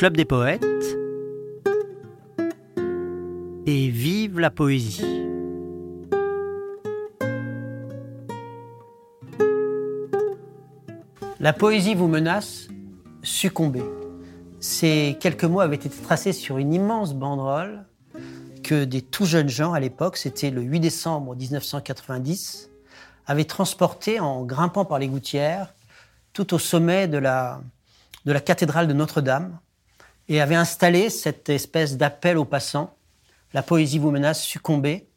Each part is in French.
Club des poètes et vive la poésie. La poésie vous menace, succombez. Ces quelques mots avaient été tracés sur une immense banderole que des tout jeunes gens à l'époque, c'était le 8 décembre 1990, avaient transporté en grimpant par les gouttières tout au sommet de la, de la cathédrale de Notre-Dame et avaient installé cette espèce d'appel aux passants. La poésie vous menace, succombez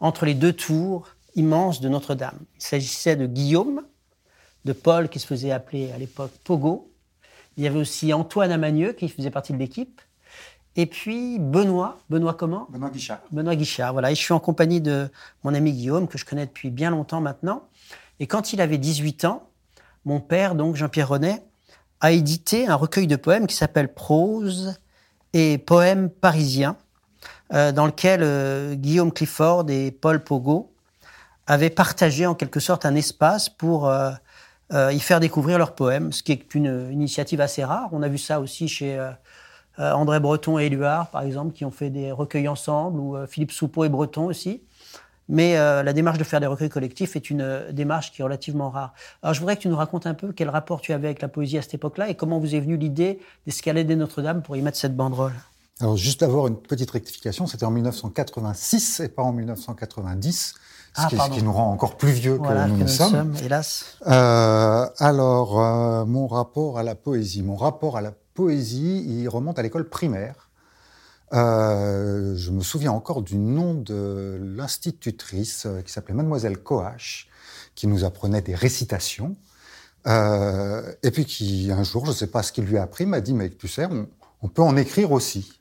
entre les deux tours immenses de Notre-Dame. Il s'agissait de Guillaume, de Paul qui se faisait appeler à l'époque Pogo. Il y avait aussi Antoine Amanieux qui faisait partie de l'équipe. Et puis Benoît, Benoît comment? Benoît Guichard. Benoît Guichard, voilà. Et je suis en compagnie de mon ami Guillaume, que je connais depuis bien longtemps maintenant. Et quand il avait 18 ans, mon père, donc Jean-Pierre Renet, a édité un recueil de poèmes qui s'appelle Prose et Poèmes parisiens, euh, dans lequel euh, Guillaume Clifford et Paul Pogo avaient partagé en quelque sorte un espace pour euh, y faire découvrir leurs poèmes, ce qui est une initiative assez rare. On a vu ça aussi chez André Breton et Éluard, par exemple, qui ont fait des recueils ensemble, ou Philippe Soupeau et Breton aussi. Mais la démarche de faire des recueils collectifs est une démarche qui est relativement rare. Alors je voudrais que tu nous racontes un peu quel rapport tu avais avec la poésie à cette époque-là et comment vous est venue l'idée d'escalader Notre-Dame pour y mettre cette banderole. Alors juste d'avoir une petite rectification, c'était en 1986 et pas en 1990. Ce, Ah, qui, ce pardon. qui nous rend encore plus vieux Voilà, que nous que nous sommes. sommes, hélas. Euh, alors, euh, mon rapport à la poésie. Mon rapport à la poésie, il remonte à l'école primaire. Euh, je me souviens encore du nom de l'institutrice euh, qui s'appelait Mademoiselle Coache, qui nous apprenait des récitations. Euh, et puis qui, un jour, je ne sais pas ce qu'il lui a appris, m'a dit, mais tu sais, on, peut en écrire aussi.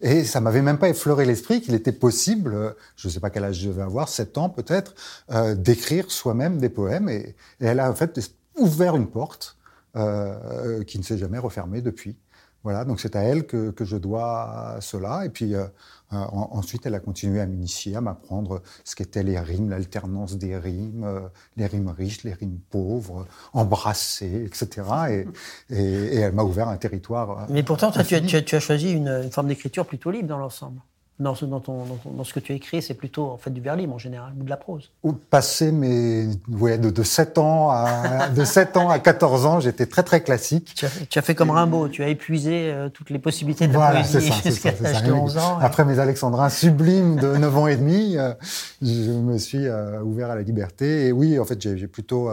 Et ça m'avait même pas effleuré l'esprit qu'il était possible, je ne sais pas quel âge je devais avoir, 7 ans peut-être, euh, d'écrire soi-même des poèmes. Et, et elle a en fait ouvert une porte euh, qui ne s'est jamais refermée depuis. Voilà, donc c'est à elle que, que je dois cela. Et puis euh, euh, en- ensuite, elle a continué à m'initier, à m'apprendre ce qu'étaient les rimes, l'alternance des rimes, euh, les rimes riches, les rimes pauvres, embrassées, etc. Et, et, et elle m'a ouvert un territoire. Mais pourtant, toi, tu, as, infini. tu as- tu as choisi une, une forme d'écriture plutôt libre dans l'ensemble. Dans ce, dans, ton- dans ton- dans ce que tu as écrit, c'est plutôt en fait du vers libre en général, ou de la prose. Ou Passé mes, ouais, de, de 7 ans à, de 7 ans à 14 ans, j'étais très très classique. Tu as, tu as fait comme Rimbaud, tu as épuisé euh, toutes les possibilités de la Voilà, poésie jusqu'à l'âge ça. de 11 ans. Après mes alexandrins sublimes de 9 ans et demi, euh, je me suis euh, ouvert à la liberté. Et oui, en fait, j'ai plutôt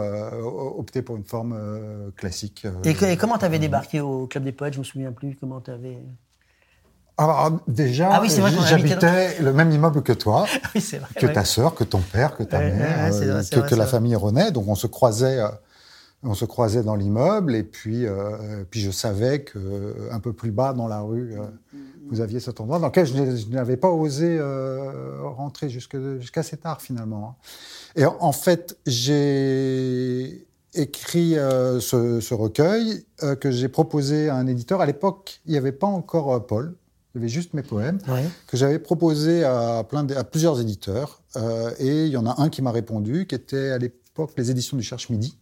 opté pour une forme classique. Et, que- et comment tu avais débarqué au Club des Poètes? Je me souviens plus. Comment tu avais. Alors déjà, Ah oui, vrai qu'on habitait j'habitais le même immeuble que toi, Oui, c'est vrai. que ouais. ta sœur, que ton père, que ta Ouais, mère, ouais, euh, vrai, que, vrai, que c'est la famille René. Donc on se croisait, euh, on se croisait dans l'immeuble. Et puis, euh, puis je savais que un peu plus bas dans la rue, euh, vous aviez cet endroit dans lequel je n'avais pas osé euh, rentrer jusque- jusqu'à assez tard finalement. hein. Et en fait, j'ai écrit ce, ce recueil que j'ai proposé à un éditeur. À l'époque, il n'y avait pas encore Paul. Il y avait juste mes poèmes Ouais. que j'avais proposé à, plein de- à plusieurs éditeurs. Euh, et il y en a un qui m'a répondu, qui était à l'époque les éditions du Cherche Midi.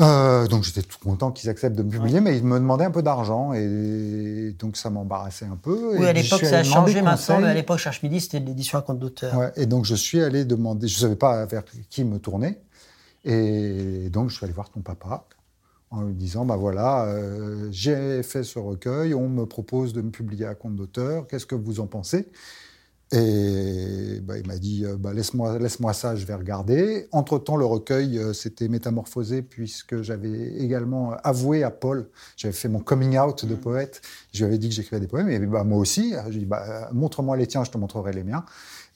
Euh, donc j'étais tout content qu'ils acceptent de me publier, mais ils me demandaient un peu d'argent et donc ça m'embarrassait un peu. Oui, Et à l'époque, ça a changé maintenant, mais à l'époque, Cherche Midi, c'était de l'édition à compte d'auteur. Ouais, et donc je suis allé demander, je ne savais pas vers qui me tourner, et donc je suis allé voir ton papa en lui disant, bah voilà, euh, j'ai fait ce recueil, on me propose de me publier à compte d'auteur, qu'est-ce que vous en pensez? Et bah, il m'a dit, euh, bah, laisse-moi laisse ça, je vais regarder. Entre-temps, le recueil euh, s'était métamorphosé puisque j'avais également avoué à Paul, j'avais fait mon coming out de poète, je lui avais dit que j'écrivais des poèmes, et bah, moi aussi, j'ai dit, bah, montre-moi les tiens, je te montrerai les miens.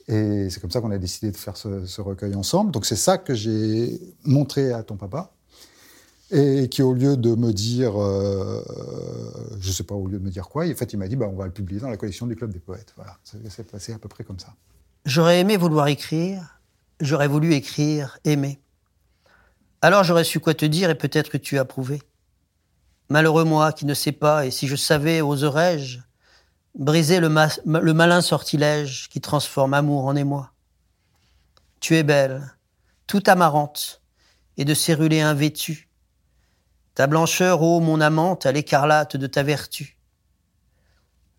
Et c'est comme ça qu'on a décidé de faire ce, ce recueil ensemble. Donc c'est ça que j'ai montré à ton papa. Et qui, au lieu de me dire, euh, je sais pas, au lieu de me dire quoi, en fait, il m'a dit, bah, on va le publier dans la collection du Club des Poètes. Voilà, c'est passé à peu près comme ça. J'aurais aimé vouloir écrire, j'aurais voulu écrire, aimer. Alors j'aurais su quoi te dire et peut-être que tu approuvais. Malheureux moi qui ne sais pas, et si je savais, oserais-je briser le, ma- le malin sortilège qui transforme amour en émoi? Tu es belle, toute amarante, et de cérulé invêtue. Ta blancheur, ô mon amante, à l'écarlate de ta vertu.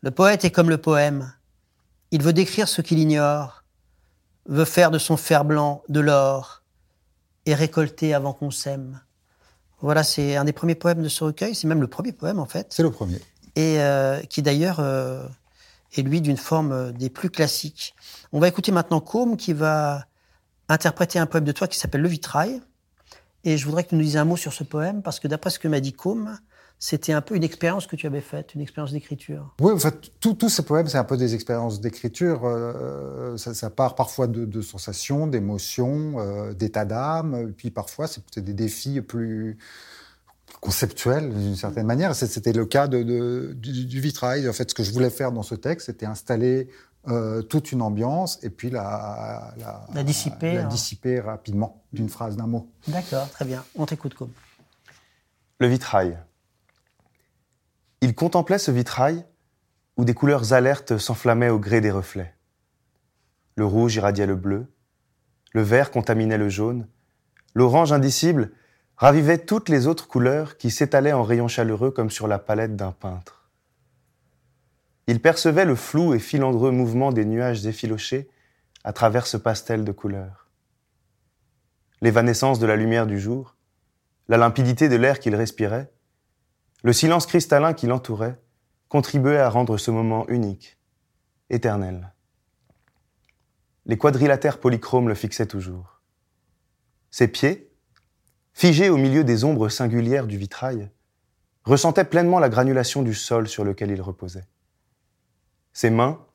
Le poète est comme le poème. Il veut décrire ce qu'il ignore, veut faire de son fer blanc de l'or et récolter avant qu'on s'aime. Voilà, c'est un des premiers poèmes de ce recueil. C'est même le premier poème, en fait. C'est le premier. Et euh, qui d'ailleurs euh, est lui d'une forme euh, des plus classiques. On va écouter maintenant Côme qui va interpréter un poème de toi qui s'appelle Le Vitrail. Et je voudrais que tu nous dises un mot sur ce poème, parce que d'après ce que m'a dit Côme, c'était un peu une expérience que tu avais faite, une expérience d'écriture. Oui, en fait, tous ces poèmes, c'est un peu des expériences d'écriture. Euh, ça, part parfois de, sensations, d'émotions, euh, d'états d'âme, puis parfois c'est des défis plus conceptuels d'une certaine manière. C'était le cas du, vitrail. En fait, ce que je voulais faire dans ce texte, c'était installer euh, toute une ambiance et puis la, la, dissiper, la hein. dissiper rapidement d'une phrase, d'un mot. D'accord, très bien. On t'écoute, comme. Le vitrail. Il contemplait ce vitrail où des couleurs alertes s'enflammaient au gré des reflets. Le rouge irradiait le bleu, le vert contaminait le jaune, l'orange indicible ravivait toutes les autres couleurs qui s'étalaient en rayons chaleureux comme sur la palette d'un peintre. Il percevait le flou et filandreux mouvement des nuages effilochés à travers ce pastel de couleurs. L'évanescence de la lumière du jour, la limpidité de l'air qu'il respirait, le silence cristallin qui l'entourait contribuaient à rendre ce moment unique, éternel. Les quadrilatères polychromes le fixaient toujours. Ses pieds, figés au milieu des ombres singulières du vitrail, ressentaient pleinement la granulation du sol sur lequel il reposait. Ses mains,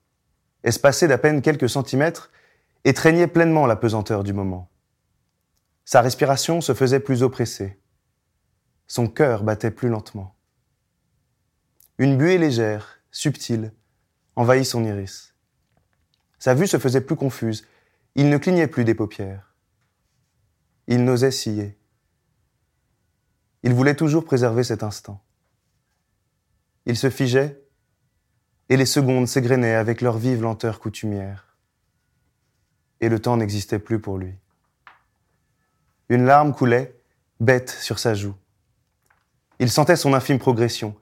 espacées d'à peine quelques centimètres, étreignaient pleinement la pesanteur du moment. Sa respiration se faisait plus oppressée. Son cœur battait plus lentement. Une buée légère, subtile, envahit son iris. Sa vue se faisait plus confuse. Il ne clignait plus des paupières. Il n'osait scier. Il voulait toujours préserver cet instant. Il se figeait et les secondes s'égrenaient avec leur vive lenteur coutumière. Et le temps n'existait plus pour lui. Une larme coulait, bête, sur sa joue. Il sentait son infime progression.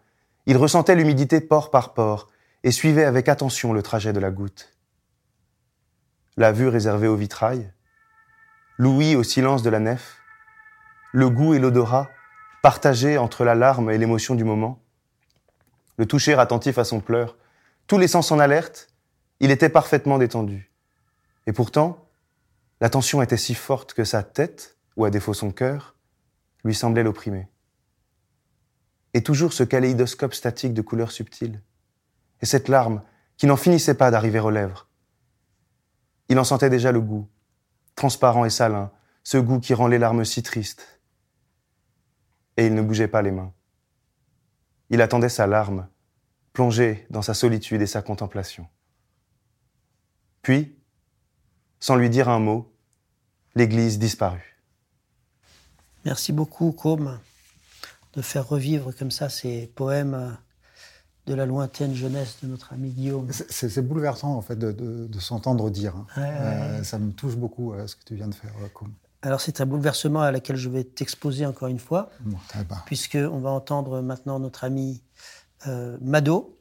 Il ressentait l'humidité port par port et suivait avec attention le trajet de la goutte. La vue réservée au vitrail, l'ouïe au silence de la nef, le goût et l'odorat partagés entre la larme et l'émotion du moment, le toucher attentif à son pleur, tous les sens en alerte, il était parfaitement détendu. Et pourtant, la tension était si forte que sa tête, ou à défaut son cœur, lui semblait l'opprimer. Et toujours ce kaléidoscope statique de couleurs subtiles. Et cette larme qui n'en finissait pas d'arriver aux lèvres. Il en sentait déjà le goût, transparent et salin, ce goût qui rend les larmes si tristes. Et il ne bougeait pas les mains. Il attendait sa larme, plongé dans sa solitude et sa contemplation. Puis, sans lui dire un mot, l'Église disparut. Merci beaucoup, Com, de faire revivre comme ça ces poèmes de la lointaine jeunesse de notre ami Guillaume. C'est bouleversant, en fait, de, s'entendre dire. Hein. Euh, ça me touche beaucoup, euh, ce que tu viens de faire, euh, Com. Alors, c'est un bouleversement à laquelle je vais t'exposer encore une fois, puisque on va entendre maintenant notre ami euh, Mado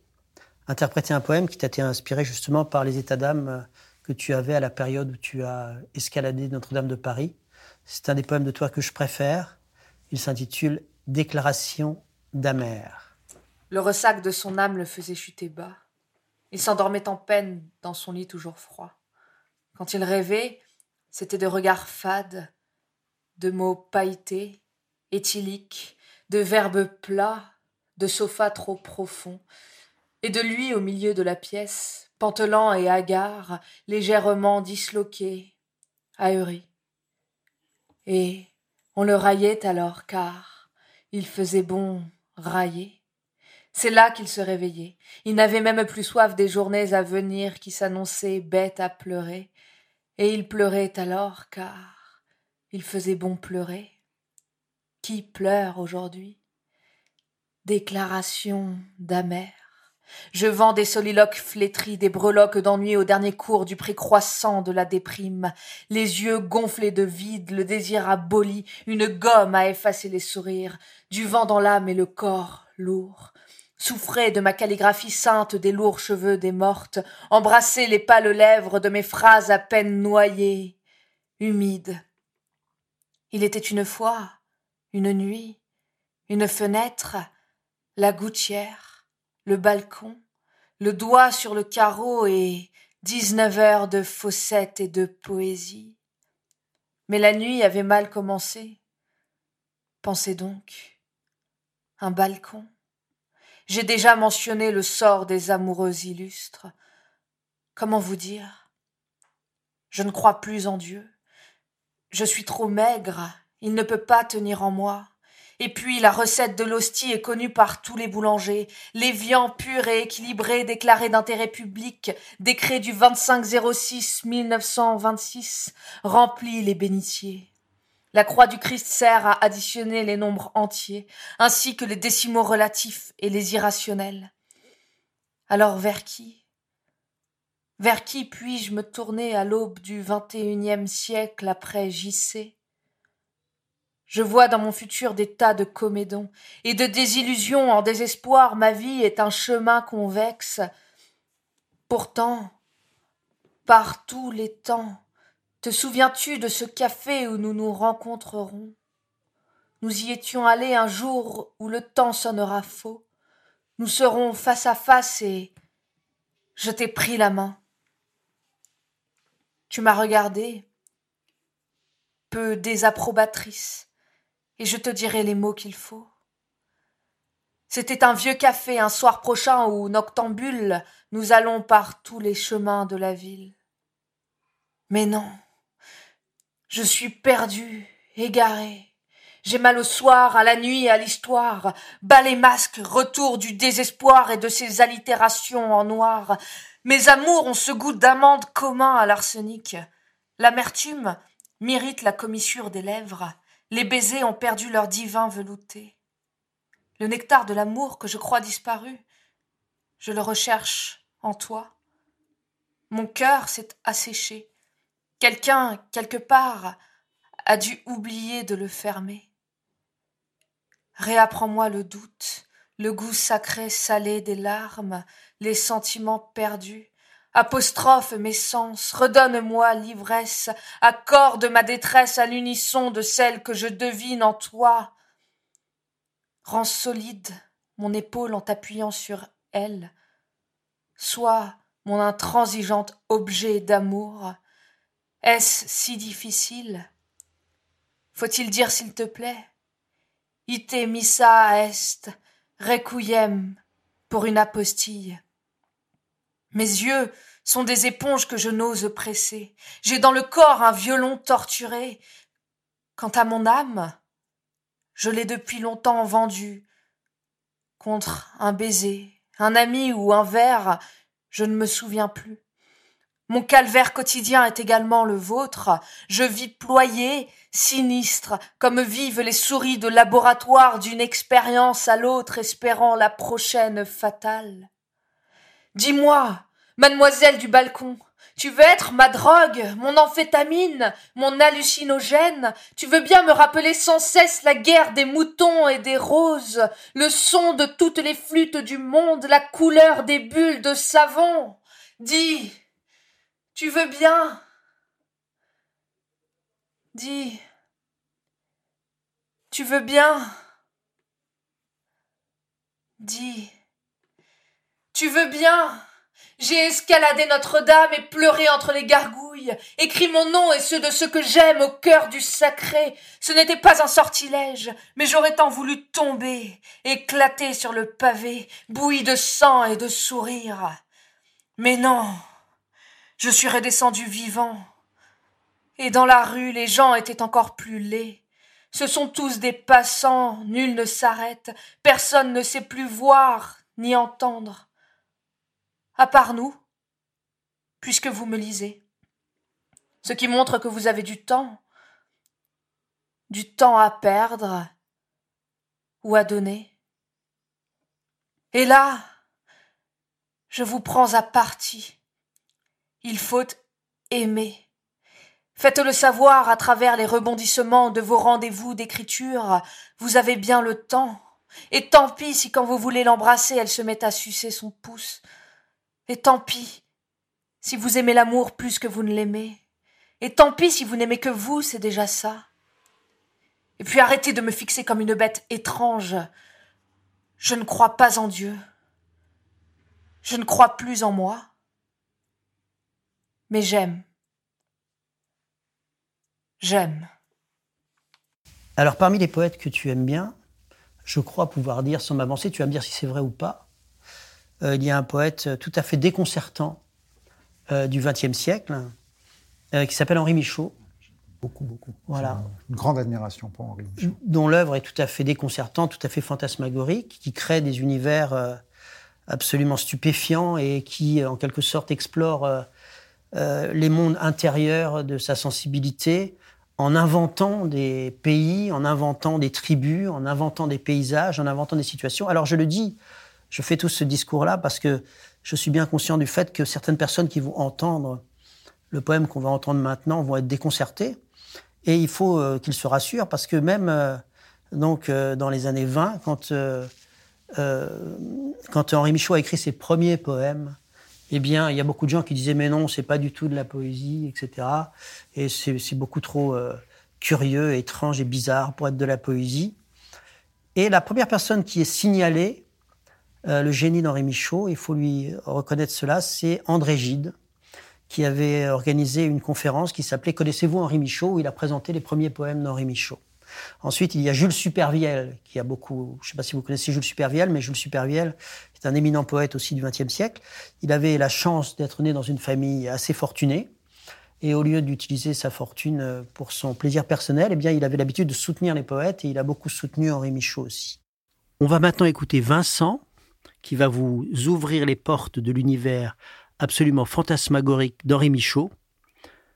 interpréter un poème qui t'a été inspiré justement par les états d'âme euh, que tu avais à la période où tu as escaladé Notre-Dame de Paris. C'est un des poèmes de toi que je préfère. Il s'intitule Déclaration d'Amère. Le ressac de son âme le faisait chuter bas. Il s'endormait en peine dans son lit toujours froid. Quand il rêvait, c'était de regards fades, de mots pailletés, éthyliques, de verbes plats, de sofas trop profonds, et de lui au milieu de la pièce, pantelant et hagard, légèrement disloqué, ahuri. Et on le raillait alors, car il faisait bon railler. C'est là qu'il se réveillait. Il n'avait même plus soif des journées à venir qui s'annonçaient bêtes à pleurer. Et il pleurait alors, car il faisait bon pleurer. Qui pleure aujourd'hui? Déclaration d'amère. Je vends des soliloques flétris, des breloques d'ennui au dernier cours du prix croissant de la déprime, les yeux gonflés de vide, le désir aboli, une gomme à effacer les sourires, du vent dans l'âme et le corps lourd. Souffrez de ma calligraphie sainte des lourds cheveux des mortes, embrassez les pâles lèvres de mes phrases à peine noyées, humides. Il était une fois, une nuit, une fenêtre, la gouttière, le balcon, le doigt sur le carreau et dix-neuf heures de fossettes et de poésie. Mais la nuit avait mal commencé. Pensez donc. Un balcon. J'ai déjà mentionné le sort des amoureux illustres. Comment vous dire? Je ne crois plus en Dieu. Je suis trop maigre, il ne peut pas tenir en moi. Et puis la recette de l'hostie est connue par tous les boulangers. Les viands purs et équilibrés déclarés d'intérêt public, décret du 2506 1926, remplit les bénitiers. La croix du Christ sert à additionner les nombres entiers, ainsi que les décimaux relatifs et les irrationnels. Alors vers qui? Vers qui puis-je me tourner à l'aube du unième siècle après JC Je vois dans mon futur des tas de comédons, et de désillusions en désespoir ma vie est un chemin convexe. Pourtant, par tous les temps, te souviens-tu de ce café où nous nous rencontrerons? Nous y étions allés un jour où le temps sonnera faux. Nous serons face à face et je t'ai pris la main. Tu m'as regardée, peu désapprobatrice, et je te dirai les mots qu'il faut. C'était un vieux café un soir prochain où, noctambule, nous allons par tous les chemins de la ville. Mais non, je suis perdu, égaré. J'ai mal au soir, à la nuit, à l'histoire. Bas les masques, retour du désespoir et de ses allitérations en noir. Mes amours ont ce goût d'amande commun à l'arsenic. L'amertume mérite la commissure des lèvres. Les baisers ont perdu leur divin velouté. Le nectar de l'amour que je crois disparu, je le recherche en toi. Mon cœur s'est asséché. Quelqu'un, quelque part, a dû oublier de le fermer. Réapprends-moi le doute, le goût sacré salé des larmes, les sentiments perdus. Apostrophe mes sens, redonne-moi l'ivresse, accorde ma détresse à l'unisson de celle que je devine en toi. Rends solide mon épaule en t'appuyant sur elle. Sois mon intransigeante objet d'amour. Est-ce si difficile? Faut-il dire s'il te plaît? Ite missa est requiem pour une apostille. Mes yeux sont des éponges que je n'ose presser. J'ai dans le corps un violon torturé. Quant à mon âme, je l'ai depuis longtemps vendue. Contre un baiser, un ami ou un verre, je ne me souviens plus. Mon calvaire quotidien est également le vôtre. Je vis ployé, sinistre, comme vivent les souris de laboratoire d'une expérience à l'autre, espérant la prochaine fatale. Dis-moi, mademoiselle du balcon, tu veux être ma drogue, mon amphétamine, mon hallucinogène? Tu veux bien me rappeler sans cesse la guerre des moutons et des roses, le son de toutes les flûtes du monde, la couleur des bulles de savon? Dis, tu veux bien? Dis. Tu veux bien? Dis. Tu veux bien? J'ai escaladé Notre-Dame et pleuré entre les gargouilles, écrit mon nom et ceux de ceux que j'aime au cœur du sacré. Ce n'était pas un sortilège, mais j'aurais tant voulu tomber, éclater sur le pavé, bouilli de sang et de sourires. Mais non, je suis redescendu vivant. Et dans la rue, les gens étaient encore plus laids. Ce sont tous des passants, nul ne s'arrête, personne ne sait plus voir ni entendre. À part nous, puisque vous me lisez. Ce qui montre que vous avez du temps, du temps à perdre ou à donner. Et là, Je vous prends à partie. Il faut aimer. Faites-le savoir à travers les rebondissements de vos rendez-vous d'écriture. Vous avez bien le temps. Et tant pis si quand vous voulez l'embrasser, elle se met à sucer son pouce. Et tant pis si vous aimez l'amour plus que vous ne l'aimez. Et tant pis si vous n'aimez que vous, c'est déjà ça. Et puis arrêtez de me fixer comme une bête étrange. Je ne crois pas en Dieu. Je ne crois plus en moi. Mais j'aime. J'aime. Alors parmi les poètes que tu aimes bien, je crois pouvoir dire sans m'avancer, tu vas me dire si c'est vrai ou pas, il y a un poète tout à fait déconcertant euh, du XXe siècle euh, qui s'appelle Henri Michaud. Beaucoup, beaucoup. Voilà. Une grande admiration pour Henri Michaud. Dont l'œuvre est tout à fait déconcertante, tout à fait fantasmagorique, qui crée des univers absolument stupéfiants et qui, en quelque sorte, explore les mondes intérieurs de sa sensibilité en inventant des pays, en inventant des tribus, en inventant des paysages, en inventant des situations. Alors je le dis, je fais tout ce discours-là parce que je suis bien conscient du fait que certaines personnes qui vont entendre le poème qu'on va entendre maintenant vont être déconcertées. Et il faut euh, qu'ils se rassurent parce que même euh, donc euh, dans les années 20, quand, quand Henri Michaud a écrit ses premiers poèmes, eh bien, il y a beaucoup de gens qui disaient mais non, c'est pas du tout de la poésie, etc. Et c'est beaucoup trop curieux, étrange et bizarre pour être de la poésie. Et la première personne qui est signalée, euh, le génie d'Henri Michaud, il faut lui reconnaître cela, c'est André Gide, qui avait organisé une conférence qui s'appelait Connaissez-vous Henri Michaud, où il a présenté les premiers poèmes d'Henri Michaud. Ensuite, il y a Jules Supervielle, qui a beaucoup. Je ne sais pas si vous connaissez Jules Supervielle, mais Jules Supervielle est un éminent poète aussi du XXe siècle. Il avait la chance d'être né dans une famille assez fortunée. Et au lieu d'utiliser sa fortune pour son plaisir personnel, eh bien, il avait l'habitude de soutenir les poètes et il a beaucoup soutenu Henri Michaud aussi. On va maintenant écouter Vincent, qui va vous ouvrir les portes de l'univers absolument fantasmagorique d'Henri Michaud,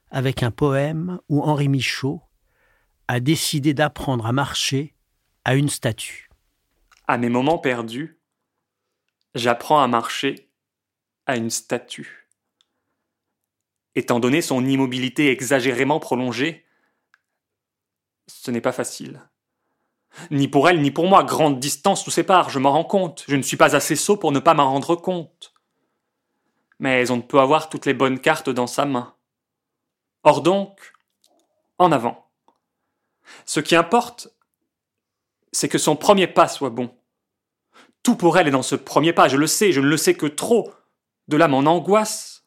avec un poème où Henri Michaud a décidé d'apprendre à marcher à une statue. À mes moments perdus, j'apprends à marcher à une statue. Étant donné son immobilité exagérément prolongée, ce n'est pas facile. Ni pour elle, ni pour moi, grande distance nous sépare, je m'en rends compte. Je ne suis pas assez sot pour ne pas m'en rendre compte. Mais on ne peut avoir toutes les bonnes cartes dans sa main. Or donc, en avant. Ce qui importe, c'est que son premier pas soit bon. Tout pour elle est dans ce premier pas, je le sais, je ne le sais que trop. De là mon angoisse.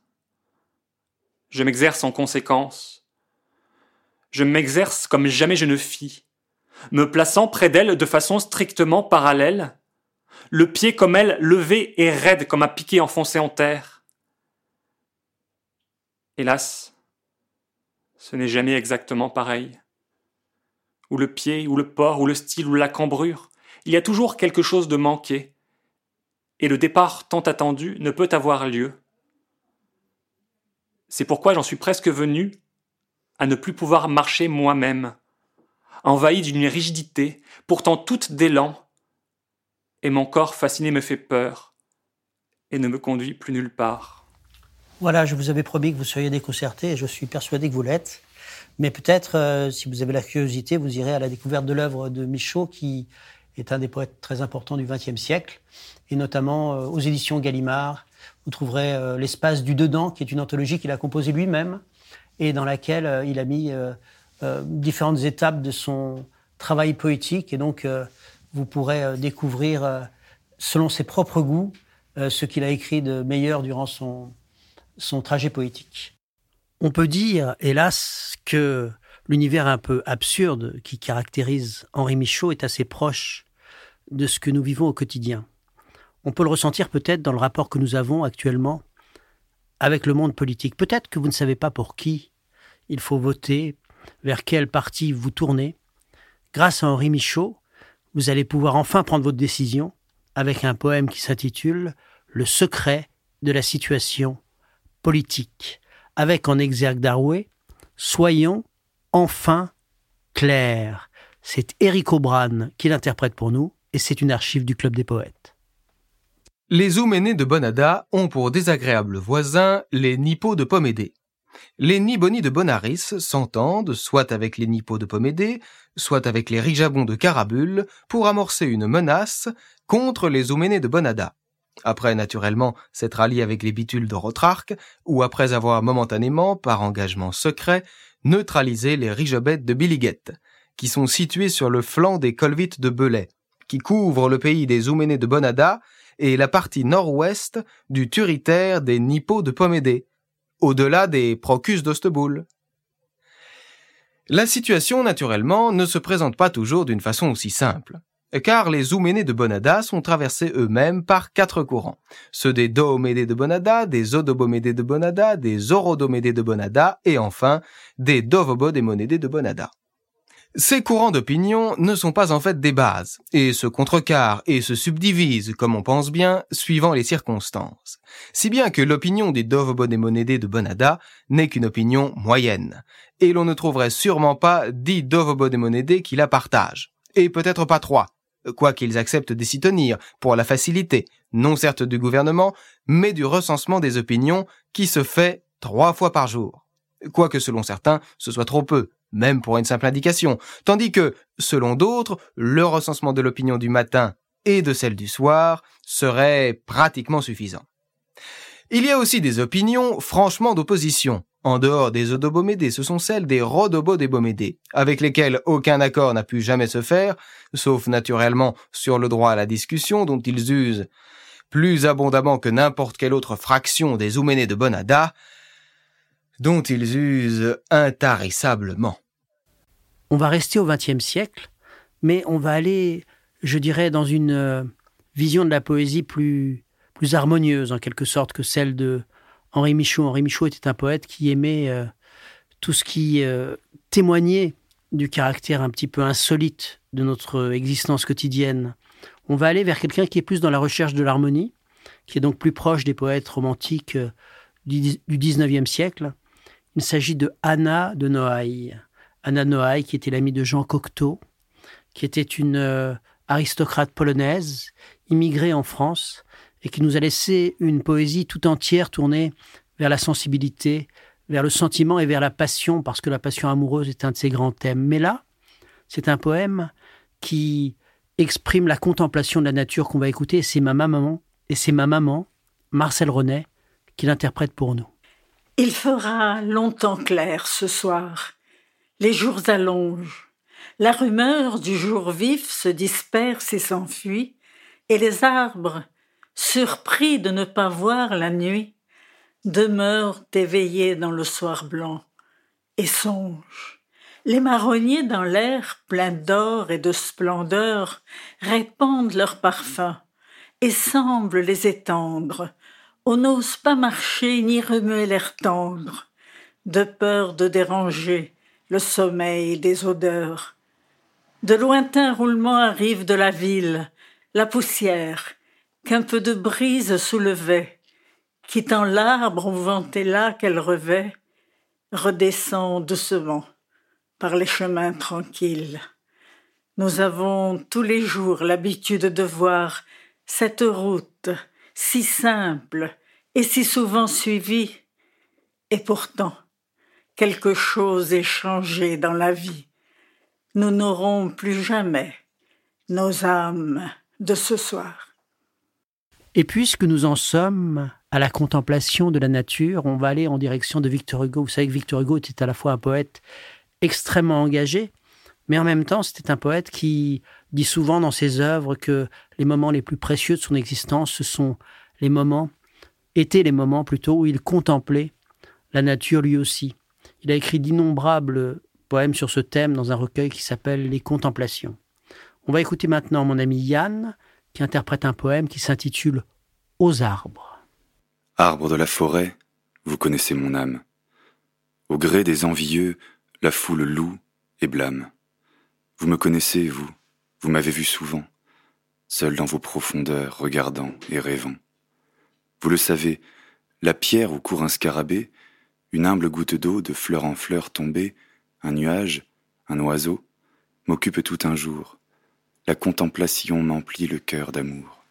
Je m'exerce en conséquence. Je m'exerce comme jamais je ne fis, me plaçant près d'elle de façon strictement parallèle, le pied comme elle levé et raide comme un piquet enfoncé en terre. Hélas, ce n'est jamais exactement pareil ou le pied, ou le port, ou le style, ou la cambrure. Il y a toujours quelque chose de manqué. Et le départ tant attendu ne peut avoir lieu. C'est pourquoi j'en suis presque venu à ne plus pouvoir marcher moi-même, envahi d'une rigidité, pourtant toute d'élan, et mon corps fasciné me fait peur, et ne me conduit plus nulle part. Voilà, je vous avais promis que vous seriez déconcerté, et je suis persuadé que vous l'êtes. Mais peut-être, euh, si vous avez la curiosité, vous irez à la découverte de l'œuvre de Michaud, qui est un des poètes très importants du XXe siècle, et notamment euh, aux éditions Gallimard. Vous trouverez euh, L'espace du dedans, qui est une anthologie qu'il a composée lui-même, et dans laquelle il a mis différentes étapes de son travail poétique. Et donc, vous pourrez découvrir, selon ses propres goûts, ce qu'il a écrit de meilleur durant son, son trajet poétique. On peut dire, hélas, que l'univers un peu absurde qui caractérise Henri Michaud est assez proche de ce que nous vivons au quotidien. On peut le ressentir peut-être dans le rapport que nous avons actuellement avec le monde politique. Peut-être que vous ne savez pas pour qui il faut voter, vers quel parti vous tournez. Grâce à Henri Michaud, vous allez pouvoir enfin prendre votre décision avec un poème qui s'intitule Le secret de la situation politique avec en exergue d'Arouet Soyons enfin clairs. C'est Eric O'Brien qui l'interprète pour nous et c'est une archive du Club des Poètes. Les Ouménés de Bonada ont pour désagréables voisins les Nippos de Pomédée. Les Niboni de Bonaris s'entendent soit avec les Nippos de Pomédée, soit avec les Rijabons de Carabule pour amorcer une menace contre les Ouménés de Bonada. Après, naturellement, s'être alliés avec les Bitules de Rotrarque, ou après avoir momentanément, par engagement secret, neutralisé les Rijobettes de Biliguette, qui sont situés sur le flanc des Colvites de Belay, qui couvrent le pays des Ouménés de Bonada et la partie nord-ouest du turitaire des Nippos de Pomédée, au-delà des Procus d'Osteboul. La situation, naturellement, ne se présente pas toujours d'une façon aussi simple, car les Ouménés de Bonada sont traversés eux-mêmes par quatre courants, ceux des Doomédés de Bonada, des Odobomédés de Bonada, des Orodomédés de Bonada, et enfin des Dovobodémonédés de Bonada. Ces courants d'opinion ne sont pas en fait des bases, et se contrecarrent et se subdivisent, comme on pense bien, suivant les circonstances. Si bien que l'opinion des Dovobodémonédés de Bonada n'est qu'une opinion moyenne, et l'on ne trouverait sûrement pas dix Dovobodémonédés qui la partagent, et peut-être pas trois, quoiqu'ils acceptent d'y s'y tenir, pour la facilité, non certes du gouvernement, mais du recensement des opinions qui se fait trois fois par jour. Quoique selon certains, ce soit trop peu, même pour une simple indication, tandis que, selon d'autres, le recensement de l'opinion du matin et de celle du soir serait pratiquement suffisant. Il y a aussi des opinions franchement d'opposition. En dehors des Odobomédés, ce sont celles des Rodobodébomédés, avec lesquelles aucun accord n'a pu jamais se faire, sauf naturellement sur le droit à la discussion dont ils usent plus abondamment que n'importe quelle autre fraction des Ouménés de Bonada, dont ils usent intarissablement. On va rester au XXe siècle, mais on va aller, je dirais, dans une euh, vision de la poésie plus, plus harmonieuse, en quelque sorte, que celle de Henri Michaud. Henri Michaud était un poète qui aimait euh, tout ce qui euh, témoignait du caractère un petit peu insolite de notre existence quotidienne. On va aller vers quelqu'un qui est plus dans la recherche de l'harmonie, qui est donc plus proche des poètes romantiques du XIXe siècle. Il s'agit de Anna de Noailles. Anna Noailles, qui était l'amie de Jean Cocteau, qui était une euh, aristocrate polonaise, immigrée en France, et qui nous a laissé une poésie tout entière tournée vers la sensibilité, vers le sentiment et vers la passion, parce que la passion amoureuse est un de ses grands thèmes. Mais là, c'est un poème qui exprime la contemplation de la nature qu'on va écouter, et c'est ma maman, et c'est ma maman, Marcel Renet, qui l'interprète pour nous. Il fera longtemps clair ce soir. Les jours allongent. La rumeur du jour vif se disperse et s'enfuit, et les arbres, surpris de ne pas voir la nuit, demeurent éveillés dans le soir blanc et songent. Les marronniers dans l'air plein d'or et de splendeur répandent leurs parfums et semblent les étendre on n'ose pas marcher ni remuer l'air tendre, de peur de déranger le sommeil des odeurs. De lointains roulements arrivent de la ville, la poussière, qu'un peu de brise soulevait, quittant l'arbre au là qu'elle revêt, redescend doucement par les chemins tranquilles. Nous avons tous les jours l'habitude de voir cette route si simple et si souvent suivi, et pourtant quelque chose est changé dans la vie. Nous n'aurons plus jamais nos âmes de ce soir. Et puisque nous en sommes à la contemplation de la nature, on va aller en direction de Victor Hugo. Vous savez que Victor Hugo était à la fois un poète extrêmement engagé, mais en même temps, c'était un poète qui dit souvent dans ses œuvres que les moments les plus précieux de son existence, ce sont les moments, étaient les moments plutôt où il contemplait la nature lui aussi. Il a écrit d'innombrables poèmes sur ce thème dans un recueil qui s'appelle Les Contemplations. On va écouter maintenant mon ami Yann, qui interprète un poème qui s'intitule Aux arbres. Arbre de la forêt, vous connaissez mon âme. Au gré des envieux, la foule loue et blâme. Vous me connaissez, vous, vous m'avez vu souvent, seul dans vos profondeurs, regardant et rêvant. Vous le savez, la pierre où court un scarabée, une humble goutte d'eau de fleur en fleur tombée, un nuage, un oiseau, m'occupe tout un jour. La contemplation m'emplit le cœur d'amour.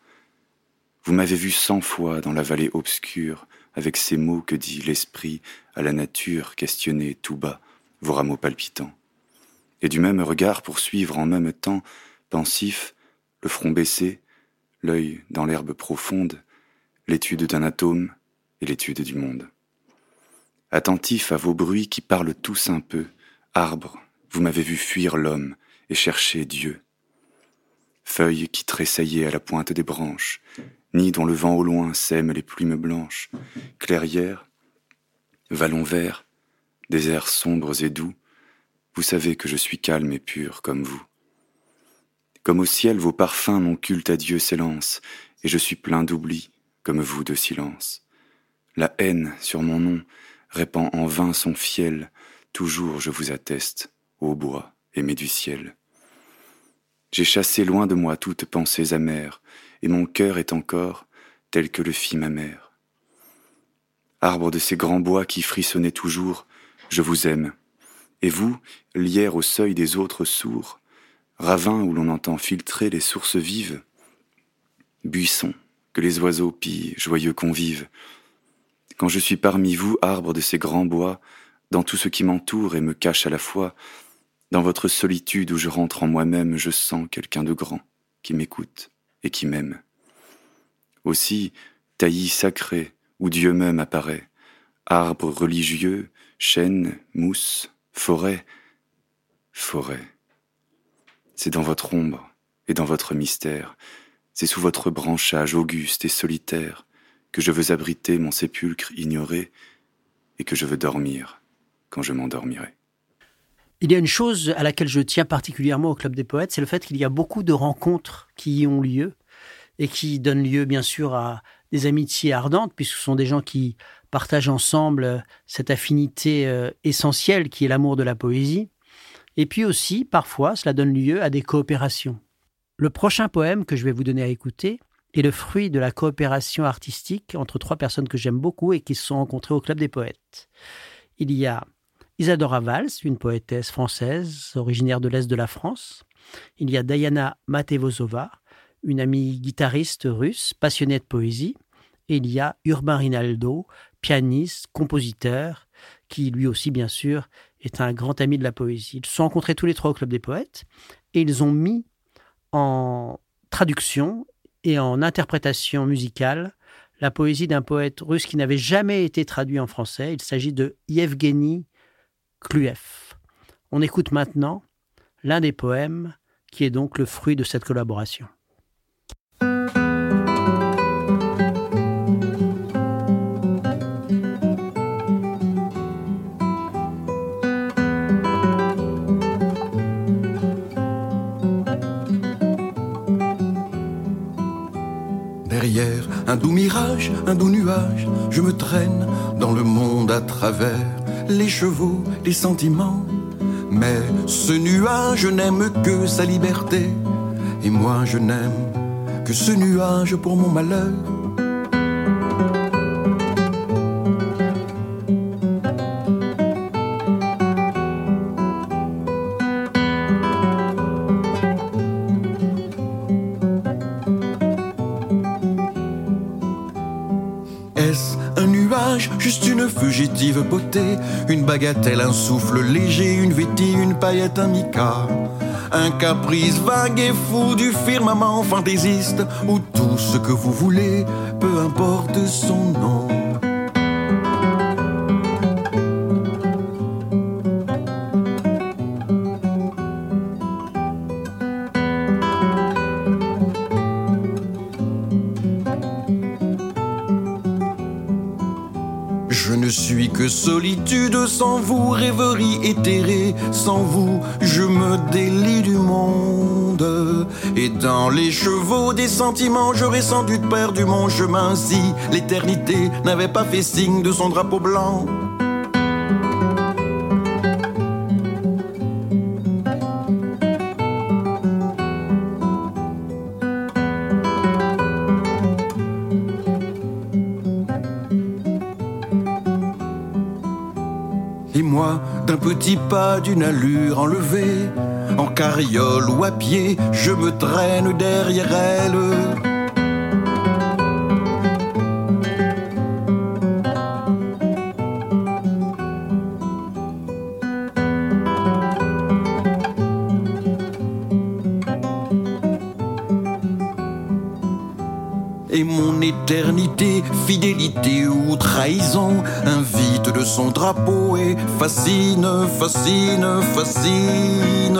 Vous m'avez vu cent fois dans la vallée obscure, avec ces mots que dit l'esprit à la nature, questionner tout bas vos rameaux palpitants. Et du même regard poursuivre en même temps, pensif, le front baissé, l'œil dans l'herbe profonde, l'étude d'un atome et l'étude du monde. Attentif à vos bruits qui parlent tous un peu, arbres, vous m'avez vu fuir l'homme et chercher Dieu. Feuilles qui tressaillaient à la pointe des branches, ni dont le vent au loin sème les plumes blanches, clairières, vallons verts, déserts sombres et doux, vous savez que je suis calme et pur comme vous. Comme au ciel vos parfums mon culte à Dieu s'élance, et je suis plein d'oubli, comme vous de silence. La haine sur mon nom répand en vain son fiel, toujours je vous atteste, ô bois aimé du ciel. J'ai chassé loin de moi toutes pensées amères, et mon cœur est encore tel que le fit ma mère. Arbre de ces grands bois qui frissonnaient toujours, je vous aime. Et vous, lierre au seuil des autres sourds, ravin où l'on entend filtrer les sources vives, buisson que les oiseaux pillent, joyeux convives. Quand je suis parmi vous, arbre de ces grands bois, dans tout ce qui m'entoure et me cache à la fois, dans votre solitude où je rentre en moi-même, je sens quelqu'un de grand qui m'écoute et qui m'aime. Aussi, taillis sacré, où Dieu même apparaît, arbre religieux, chêne, mousse, forêt, forêt. C'est dans votre ombre et dans votre mystère, c'est sous votre branchage auguste et solitaire que je veux abriter mon sépulcre ignoré et que je veux dormir quand je m'endormirai. Il y a une chose à laquelle je tiens particulièrement au Club des Poètes, c'est le fait qu'il y a beaucoup de rencontres qui y ont lieu et qui donnent lieu bien sûr à des amitiés ardentes, puisque ce sont des gens qui partagent ensemble cette affinité euh, essentielle qui est l'amour de la poésie. Et puis aussi, parfois, cela donne lieu à des coopérations. Le prochain poème que je vais vous donner à écouter est le fruit de la coopération artistique entre trois personnes que j'aime beaucoup et qui se sont rencontrées au Club des Poètes. Il y a Isadora Valls, une poétesse française originaire de l'Est de la France. Il y a Diana Matevozova, une amie guitariste russe passionnée de poésie. Et il y a Urbain Rinaldo, pianiste, compositeur, qui lui aussi, bien sûr, est un grand ami de la poésie. Ils se sont rencontrés tous les trois au Club des Poètes et ils ont mis en traduction et en interprétation musicale la poésie d'un poète russe qui n'avait jamais été traduit en français. Il s'agit de Yevgeny Kluev. On écoute maintenant l'un des poèmes qui est donc le fruit de cette collaboration. Un doux mirage, un doux nuage, je me traîne dans le monde à travers les chevaux, les sentiments. Mais ce nuage n'aime que sa liberté, et moi je n'aime que ce nuage pour mon malheur. Une bagatelle, un souffle léger, une vétille, une paillette, un mica. Un caprice vague et fou du firmament fantaisiste, ou tout ce que vous voulez, peu importe son nom. Solitude, sans vous, rêverie éthérée, sans vous, je me délie du monde. Et dans les chevaux des sentiments, j'aurais sans doute perdu mon chemin si l'éternité n'avait pas fait signe de son drapeau blanc. Petit pas d'une allure enlevée, en carriole ou à pied, je me traîne derrière elle. Son drapeau et fascine, fascine, fascine.